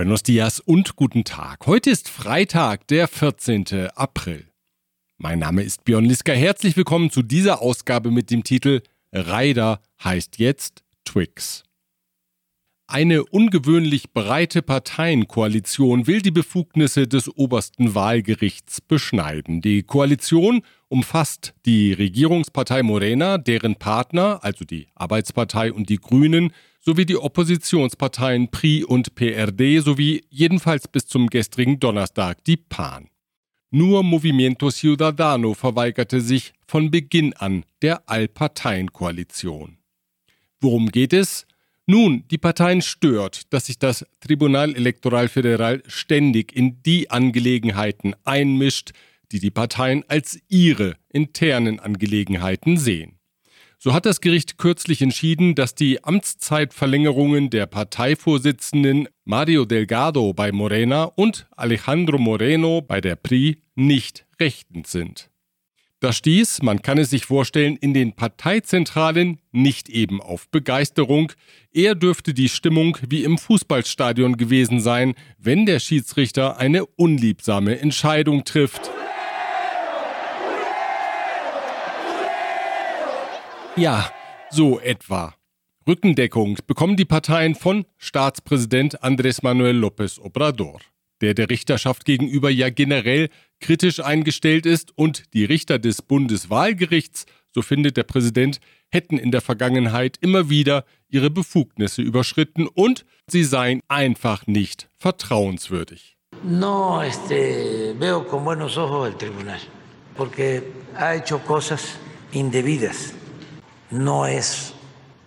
Buenos dias und guten Tag. Heute ist Freitag, der 14. April. Mein Name ist Björn Liska. Herzlich willkommen zu dieser Ausgabe mit dem Titel Ryder heißt jetzt Twix. Eine ungewöhnlich breite Parteienkoalition will die Befugnisse des obersten Wahlgerichts beschneiden. Die Koalition umfasst die Regierungspartei Morena, deren Partner, also die Arbeitspartei und die Grünen, sowie die Oppositionsparteien PRI und PRD sowie jedenfalls bis zum gestrigen Donnerstag die PAN. Nur Movimiento Ciudadano verweigerte sich von Beginn an der Allparteienkoalition. Worum geht es? Nun, die Parteien stört, dass sich das Tribunal Electoral Federal ständig in die Angelegenheiten einmischt, die die Parteien als ihre internen Angelegenheiten sehen. So hat das Gericht kürzlich entschieden, dass die Amtszeitverlängerungen der Parteivorsitzenden Mario Delgado bei Morena und Alejandro Moreno bei der PRI nicht rechtend sind. Das stieß, man kann es sich vorstellen, in den Parteizentralen nicht eben auf Begeisterung. Eher dürfte die Stimmung wie im Fußballstadion gewesen sein, wenn der Schiedsrichter eine unliebsame Entscheidung trifft. Ja, so etwa. Rückendeckung bekommen die Parteien von Staatspräsident Andrés Manuel López Obrador der der Richterschaft gegenüber ja generell kritisch eingestellt ist und die Richter des Bundeswahlgerichts, so findet der Präsident, hätten in der Vergangenheit immer wieder ihre Befugnisse überschritten und sie seien einfach nicht vertrauenswürdig. No este, veo con buenos ojos el tribunal, porque ha hecho cosas indebidas. No es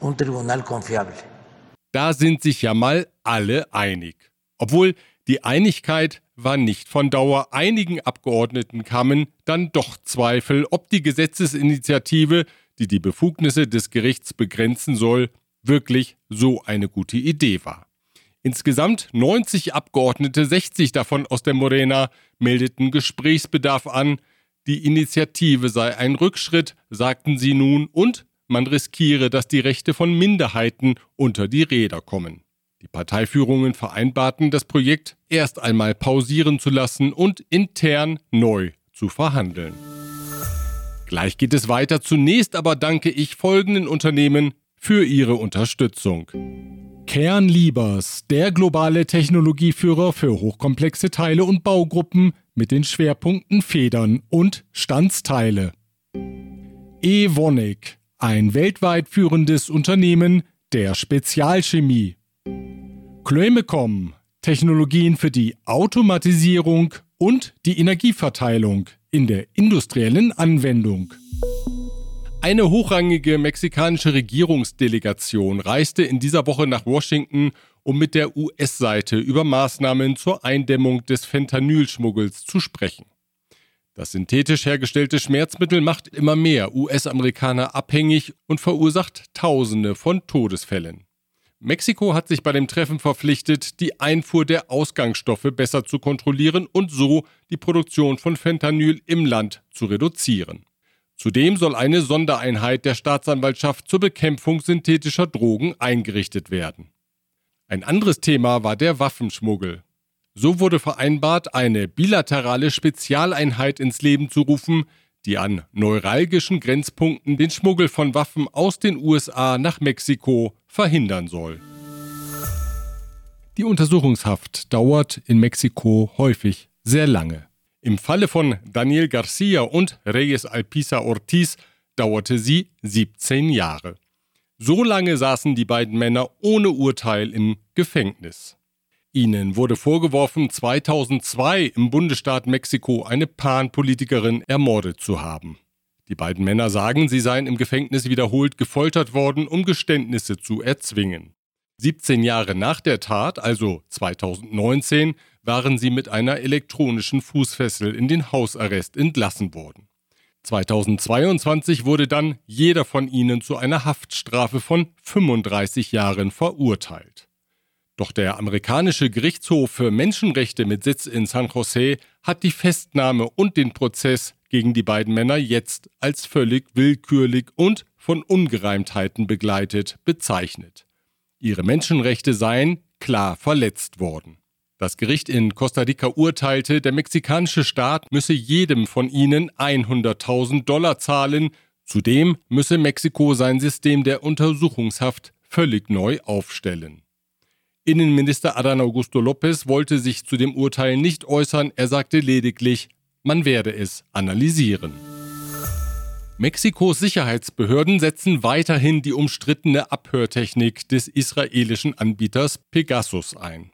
un tribunal confiable. Da sind sich ja mal alle einig. Obwohl die Einigkeit war nicht von Dauer. Einigen Abgeordneten kamen dann doch Zweifel, ob die Gesetzesinitiative, die die Befugnisse des Gerichts begrenzen soll, wirklich so eine gute Idee war. Insgesamt 90 Abgeordnete, 60 davon aus der Morena, meldeten Gesprächsbedarf an. Die Initiative sei ein Rückschritt, sagten sie nun, und man riskiere, dass die Rechte von Minderheiten unter die Räder kommen. Die Parteiführungen vereinbarten, das Projekt erst einmal pausieren zu lassen und intern neu zu verhandeln. Gleich geht es weiter. Zunächst aber danke ich folgenden Unternehmen für ihre Unterstützung. Kernliebers, der globale Technologieführer für hochkomplexe Teile und Baugruppen mit den Schwerpunkten Federn und Standsteile. Evonik, ein weltweit führendes Unternehmen der Spezialchemie. Chloemecom, Technologien für die Automatisierung und die Energieverteilung in der industriellen Anwendung. Eine hochrangige mexikanische Regierungsdelegation reiste in dieser Woche nach Washington, um mit der US-Seite über Maßnahmen zur Eindämmung des Fentanylschmuggels zu sprechen. Das synthetisch hergestellte Schmerzmittel macht immer mehr US-Amerikaner abhängig und verursacht Tausende von Todesfällen. Mexiko hat sich bei dem Treffen verpflichtet, die Einfuhr der Ausgangsstoffe besser zu kontrollieren und so die Produktion von Fentanyl im Land zu reduzieren. Zudem soll eine Sondereinheit der Staatsanwaltschaft zur Bekämpfung synthetischer Drogen eingerichtet werden. Ein anderes Thema war der Waffenschmuggel. So wurde vereinbart, eine bilaterale Spezialeinheit ins Leben zu rufen, die an neuralgischen Grenzpunkten den Schmuggel von Waffen aus den USA nach Mexiko verhindern soll. Die Untersuchungshaft dauert in Mexiko häufig sehr lange. Im Falle von Daniel Garcia und Reyes Alpisa Ortiz dauerte sie 17 Jahre. So lange saßen die beiden Männer ohne Urteil im Gefängnis. Ihnen wurde vorgeworfen, 2002 im Bundesstaat Mexiko eine Pan-Politikerin ermordet zu haben. Die beiden Männer sagen, sie seien im Gefängnis wiederholt gefoltert worden, um Geständnisse zu erzwingen. 17 Jahre nach der Tat, also 2019, waren sie mit einer elektronischen Fußfessel in den Hausarrest entlassen worden. 2022 wurde dann jeder von ihnen zu einer Haftstrafe von 35 Jahren verurteilt. Doch der amerikanische Gerichtshof für Menschenrechte mit Sitz in San Jose hat die Festnahme und den Prozess gegen die beiden Männer jetzt als völlig willkürlich und von Ungereimtheiten begleitet bezeichnet. Ihre Menschenrechte seien klar verletzt worden. Das Gericht in Costa Rica urteilte, der mexikanische Staat müsse jedem von ihnen 100.000 Dollar zahlen. Zudem müsse Mexiko sein System der Untersuchungshaft völlig neu aufstellen. Innenminister Adán Augusto López wollte sich zu dem Urteil nicht äußern, er sagte lediglich, man werde es analysieren. Mexikos Sicherheitsbehörden setzen weiterhin die umstrittene Abhörtechnik des israelischen Anbieters Pegasus ein.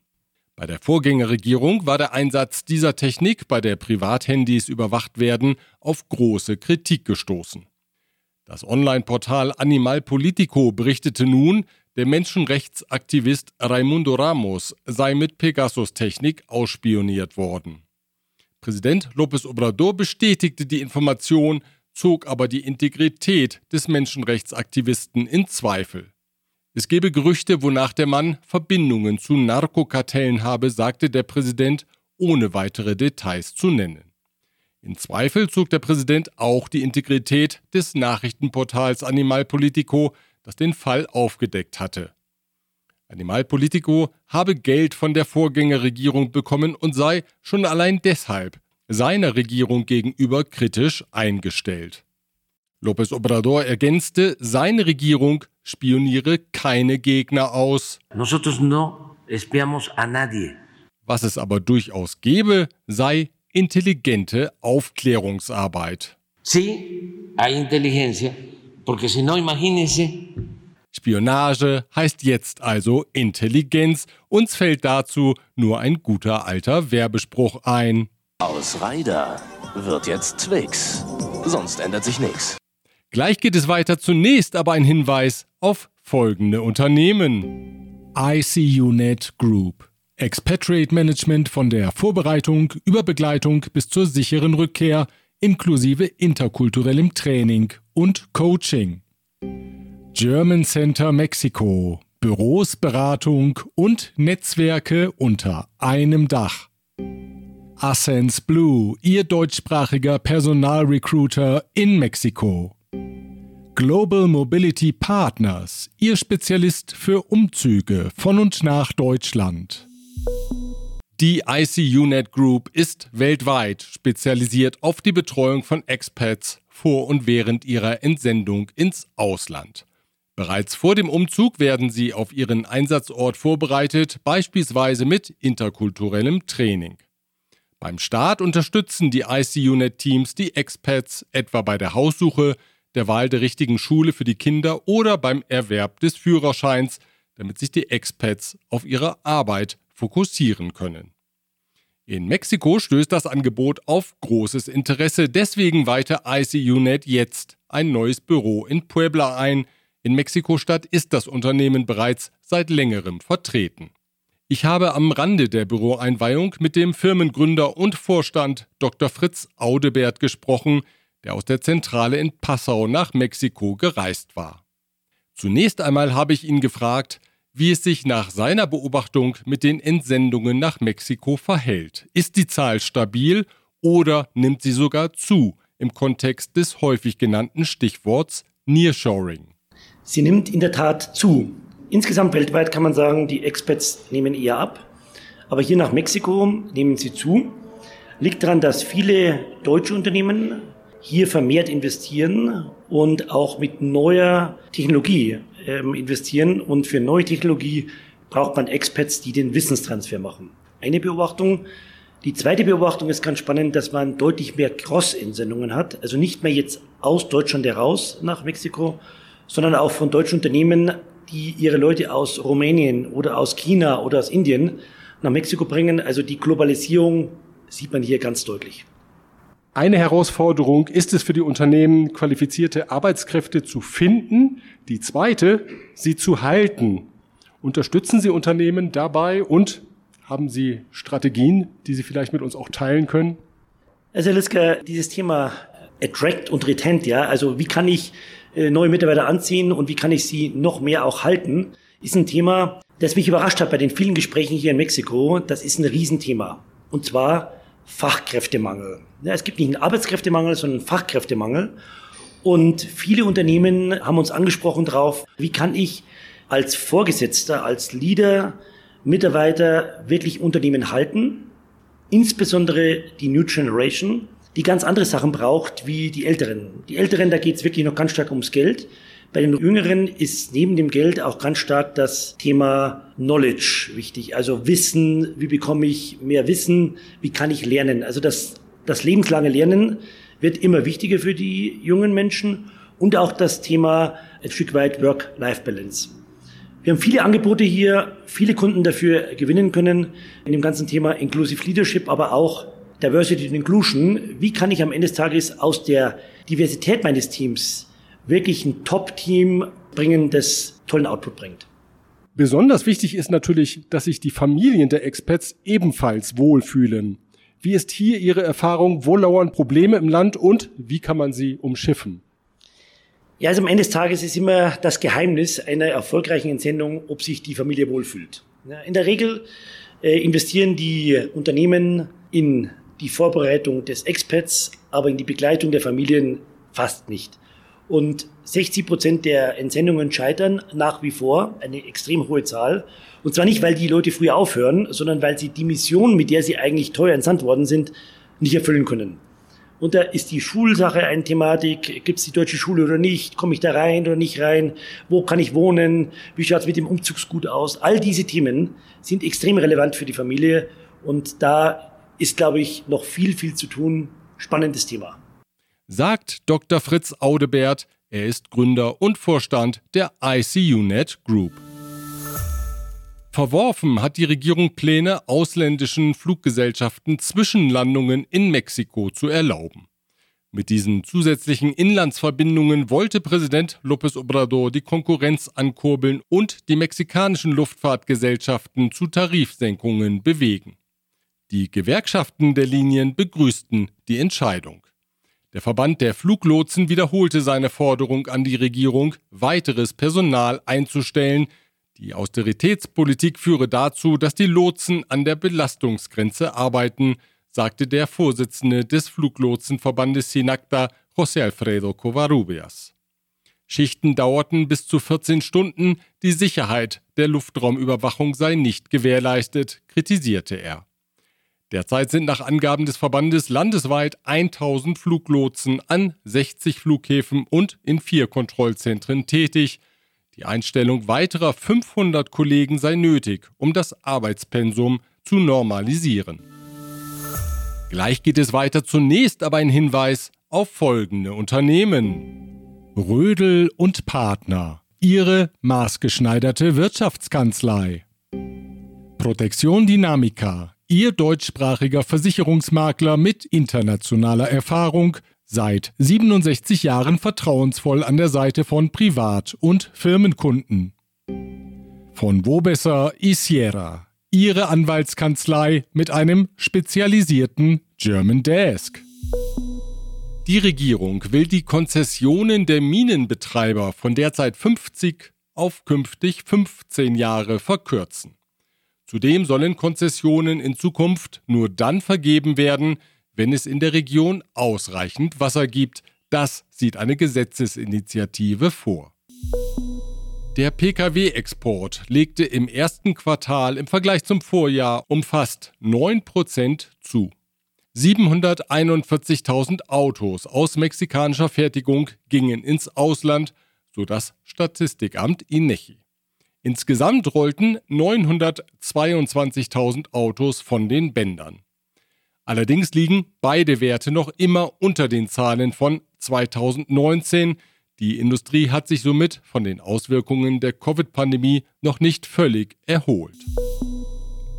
Bei der Vorgängerregierung war der Einsatz dieser Technik, bei der Privathandys überwacht werden, auf große Kritik gestoßen. Das Online-Portal Animal Politico berichtete nun, der Menschenrechtsaktivist Raimundo Ramos sei mit Pegasus-Technik ausspioniert worden. Präsident López Obrador bestätigte die Information, zog aber die Integrität des Menschenrechtsaktivisten in Zweifel. Es gebe Gerüchte, wonach der Mann Verbindungen zu Narkokartellen habe, sagte der Präsident, ohne weitere Details zu nennen. In Zweifel zog der Präsident auch die Integrität des Nachrichtenportals Animal Politico, das den Fall aufgedeckt hatte. Animal Politico habe Geld von der Vorgängerregierung bekommen und sei schon allein deshalb seiner Regierung gegenüber kritisch eingestellt. López Obrador ergänzte, seine Regierung spioniere keine Gegner aus. Nosotros no espiamos a nadie. Was es aber durchaus gebe, sei intelligente Aufklärungsarbeit. Sí, hay inteligencia, porque si no, imagínense. Spionage heißt jetzt also Intelligenz. Uns fällt dazu nur ein guter alter Werbespruch ein. Aus Ryder wird jetzt Twix. Sonst ändert sich nichts. Gleich geht es weiter. Zunächst aber ein Hinweis auf folgende Unternehmen. ICUNet Group. Expatriate Management von der Vorbereitung über Begleitung bis zur sicheren Rückkehr inklusive interkulturellem Training und Coaching. German Center Mexiko. Büros, Beratung und Netzwerke unter einem Dach. Ascens Blue, Ihr deutschsprachiger Personalrecruiter in Mexiko. Global Mobility Partners, Ihr Spezialist für Umzüge von und nach Deutschland. Die ICUNet Group ist weltweit spezialisiert auf die Betreuung von Expats vor und während ihrer Entsendung ins Ausland. Bereits vor dem Umzug werden sie auf ihren Einsatzort vorbereitet, beispielsweise mit interkulturellem Training. Beim Start unterstützen die ICUNet-Teams die Expats etwa bei der Haussuche, der Wahl der richtigen Schule für die Kinder oder beim Erwerb des Führerscheins, damit sich die Expats auf ihre Arbeit fokussieren können. In Mexiko stößt das Angebot auf großes Interesse, deswegen weite ICUNet jetzt ein neues Büro in Puebla ein. In Mexiko-Stadt ist das Unternehmen bereits seit längerem vertreten. Ich habe am Rande der Büroeinweihung mit dem Firmengründer und Vorstand Dr. Fritz Audebert gesprochen, der aus der Zentrale in Passau nach Mexiko gereist war. Zunächst einmal habe ich ihn gefragt, wie es sich nach seiner Beobachtung mit den Entsendungen nach Mexiko verhält. Ist die Zahl stabil oder nimmt sie sogar zu im Kontext des häufig genannten Stichworts Nearshoring? Sie nimmt in der Tat zu. Insgesamt weltweit kann man sagen, die Expats nehmen eher ab. Aber hier nach Mexiko nehmen sie zu. Liegt daran, dass viele deutsche Unternehmen hier vermehrt investieren und auch mit neuer Technologie ähm, investieren. Und für neue Technologie braucht man Experts, die den Wissenstransfer machen. Eine Beobachtung. Die zweite Beobachtung ist ganz spannend, dass man deutlich mehr Cross-Entsendungen hat. Also nicht mehr jetzt aus Deutschland heraus nach Mexiko, sondern auch von deutschen Unternehmen, die ihre Leute aus Rumänien oder aus China oder aus Indien nach Mexiko bringen. Also die Globalisierung sieht man hier ganz deutlich. Eine Herausforderung ist es für die Unternehmen, qualifizierte Arbeitskräfte zu finden. Die zweite, sie zu halten. Unterstützen Sie Unternehmen dabei und haben Sie Strategien, die Sie vielleicht mit uns auch teilen können? Also Liska, dieses Thema Attract und Retent, ja, also wie kann ich äh, neue Mitarbeiter anziehen und wie kann ich sie noch mehr auch halten, ist ein Thema, das mich überrascht hat bei den vielen Gesprächen hier in Mexiko. Das ist ein Riesenthema. Und zwar Fachkräftemangel. Es gibt nicht einen Arbeitskräftemangel, sondern einen Fachkräftemangel. Und viele Unternehmen haben uns angesprochen darauf, wie kann ich als Vorgesetzter, als Leader Mitarbeiter wirklich Unternehmen halten, insbesondere die New Generation, die ganz andere Sachen braucht wie die Älteren. Die Älteren, da geht es wirklich noch ganz stark ums Geld. Bei den Jüngeren ist neben dem Geld auch ganz stark das Thema Knowledge wichtig. Also Wissen, wie bekomme ich mehr Wissen, wie kann ich lernen. Also das, das lebenslange Lernen wird immer wichtiger für die jungen Menschen und auch das Thema ein Stück weit Work-Life-Balance. Wir haben viele Angebote hier, viele Kunden dafür gewinnen können in dem ganzen Thema Inclusive Leadership, aber auch Diversity and Inclusion. Wie kann ich am Ende des Tages aus der Diversität meines Teams wirklich ein Top-Team bringen, das tollen Output bringt. Besonders wichtig ist natürlich, dass sich die Familien der Expats ebenfalls wohlfühlen. Wie ist hier Ihre Erfahrung? Wo lauern Probleme im Land und wie kann man sie umschiffen? Ja, also am Ende des Tages ist immer das Geheimnis einer erfolgreichen Entsendung, ob sich die Familie wohlfühlt. In der Regel äh, investieren die Unternehmen in die Vorbereitung des Expats, aber in die Begleitung der Familien fast nicht. Und 60 Prozent der Entsendungen scheitern nach wie vor, eine extrem hohe Zahl. Und zwar nicht, weil die Leute früher aufhören, sondern weil sie die Mission, mit der sie eigentlich teuer entsandt worden sind, nicht erfüllen können. Und da ist die Schulsache eine Thematik. Gibt es die deutsche Schule oder nicht? Komme ich da rein oder nicht rein? Wo kann ich wohnen? Wie schaut es mit dem Umzugsgut aus? All diese Themen sind extrem relevant für die Familie. Und da ist, glaube ich, noch viel, viel zu tun. Spannendes Thema sagt Dr. Fritz Audebert. Er ist Gründer und Vorstand der ICUNet Group. Verworfen hat die Regierung Pläne, ausländischen Fluggesellschaften Zwischenlandungen in Mexiko zu erlauben. Mit diesen zusätzlichen Inlandsverbindungen wollte Präsident López Obrador die Konkurrenz ankurbeln und die mexikanischen Luftfahrtgesellschaften zu Tarifsenkungen bewegen. Die Gewerkschaften der Linien begrüßten die Entscheidung. Der Verband der Fluglotsen wiederholte seine Forderung an die Regierung, weiteres Personal einzustellen. Die Austeritätspolitik führe dazu, dass die Lotsen an der Belastungsgrenze arbeiten, sagte der Vorsitzende des Fluglotsenverbandes Sinacta, José Alfredo Covarrubias. Schichten dauerten bis zu 14 Stunden, die Sicherheit der Luftraumüberwachung sei nicht gewährleistet, kritisierte er. Derzeit sind nach Angaben des Verbandes landesweit 1000 Fluglotsen an 60 Flughäfen und in vier Kontrollzentren tätig. Die Einstellung weiterer 500 Kollegen sei nötig, um das Arbeitspensum zu normalisieren. Gleich geht es weiter. Zunächst aber ein Hinweis auf folgende Unternehmen. Rödel und Partner. Ihre maßgeschneiderte Wirtschaftskanzlei. Protektion Dynamica Ihr deutschsprachiger Versicherungsmakler mit internationaler Erfahrung, seit 67 Jahren vertrauensvoll an der Seite von Privat- und Firmenkunden. Von Wobesser Isiera, Ihre Anwaltskanzlei mit einem spezialisierten German Desk. Die Regierung will die Konzessionen der Minenbetreiber von derzeit 50 auf künftig 15 Jahre verkürzen. Zudem sollen Konzessionen in Zukunft nur dann vergeben werden, wenn es in der Region ausreichend Wasser gibt. Das sieht eine Gesetzesinitiative vor. Der Pkw-Export legte im ersten Quartal im Vergleich zum Vorjahr um fast 9% zu. 741.000 Autos aus mexikanischer Fertigung gingen ins Ausland, so das Statistikamt INECHI. Insgesamt rollten 922.000 Autos von den Bändern. Allerdings liegen beide Werte noch immer unter den Zahlen von 2019. Die Industrie hat sich somit von den Auswirkungen der Covid-Pandemie noch nicht völlig erholt.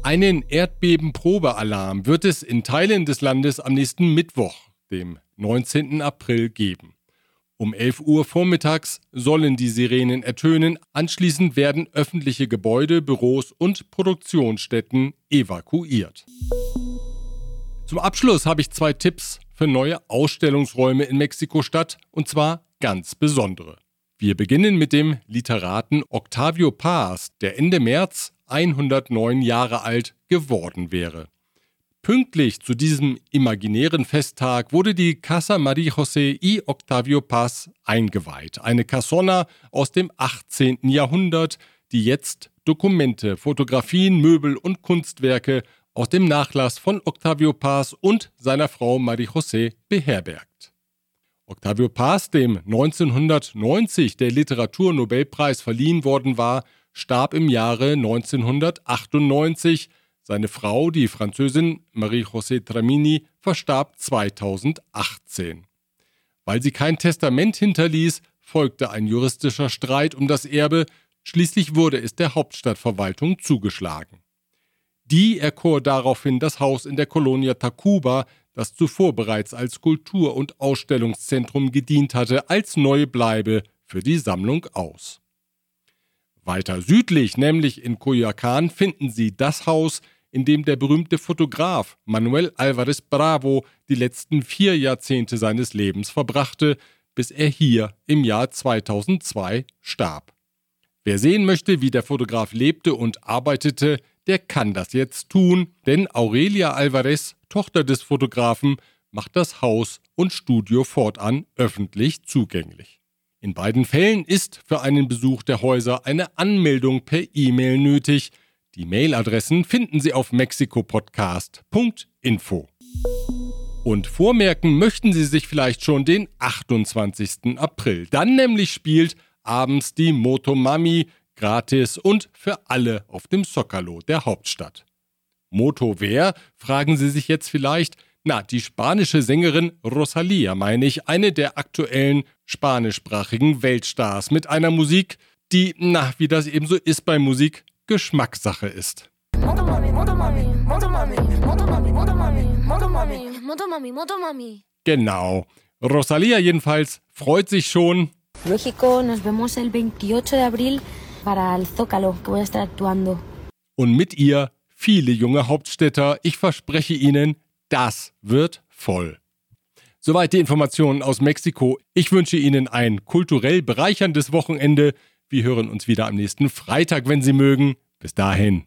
Einen Erdbebenprobealarm wird es in Teilen des Landes am nächsten Mittwoch, dem 19. April, geben. Um 11 Uhr vormittags sollen die Sirenen ertönen, anschließend werden öffentliche Gebäude, Büros und Produktionsstätten evakuiert. Zum Abschluss habe ich zwei Tipps für neue Ausstellungsräume in Mexiko-Stadt, und zwar ganz besondere. Wir beginnen mit dem Literaten Octavio Paz, der Ende März 109 Jahre alt geworden wäre. Pünktlich zu diesem imaginären Festtag wurde die Casa María José y Octavio Paz eingeweiht. Eine Casona aus dem 18. Jahrhundert, die jetzt Dokumente, Fotografien, Möbel und Kunstwerke aus dem Nachlass von Octavio Paz und seiner Frau Marie-José beherbergt. Octavio Paz, dem 1990 der Literaturnobelpreis verliehen worden war, starb im Jahre 1998. Seine Frau, die Französin Marie-José Tramini, verstarb 2018. Weil sie kein Testament hinterließ, folgte ein juristischer Streit um das Erbe, schließlich wurde es der Hauptstadtverwaltung zugeschlagen. Die erkor daraufhin das Haus in der Colonia Tacuba, das zuvor bereits als Kultur- und Ausstellungszentrum gedient hatte, als neue Bleibe für die Sammlung aus. Weiter südlich, nämlich in Coyoacán, finden Sie das Haus, in dem der berühmte Fotograf Manuel Álvarez Bravo die letzten vier Jahrzehnte seines Lebens verbrachte, bis er hier im Jahr 2002 starb. Wer sehen möchte, wie der Fotograf lebte und arbeitete, der kann das jetzt tun, denn Aurelia Alvarez, Tochter des Fotografen, macht das Haus und Studio fortan öffentlich zugänglich. In beiden Fällen ist für einen Besuch der Häuser eine Anmeldung per E-Mail nötig. Die Mailadressen finden Sie auf mexikopodcast.info. Und vormerken möchten Sie sich vielleicht schon den 28. April. Dann nämlich spielt abends die Motomami gratis und für alle auf dem Zocalo der Hauptstadt. Moto wer? fragen Sie sich jetzt vielleicht. Na, die spanische Sängerin Rosalia meine ich, eine der aktuellen spanischsprachigen Weltstars mit einer Musik, die, na, wie das eben so ist bei Musik, Geschmackssache ist. Genau. Rosalia jedenfalls freut sich schon. México, nos vemos el 28 de abril para el Zócalo, que voy a estar actuando. Und mit ihr viele junge Hauptstädter. Ich verspreche Ihnen, das wird voll. Soweit die Informationen aus Mexiko. Ich wünsche Ihnen ein kulturell bereicherndes Wochenende. Wir hören uns wieder am nächsten Freitag, wenn Sie mögen. Bis dahin.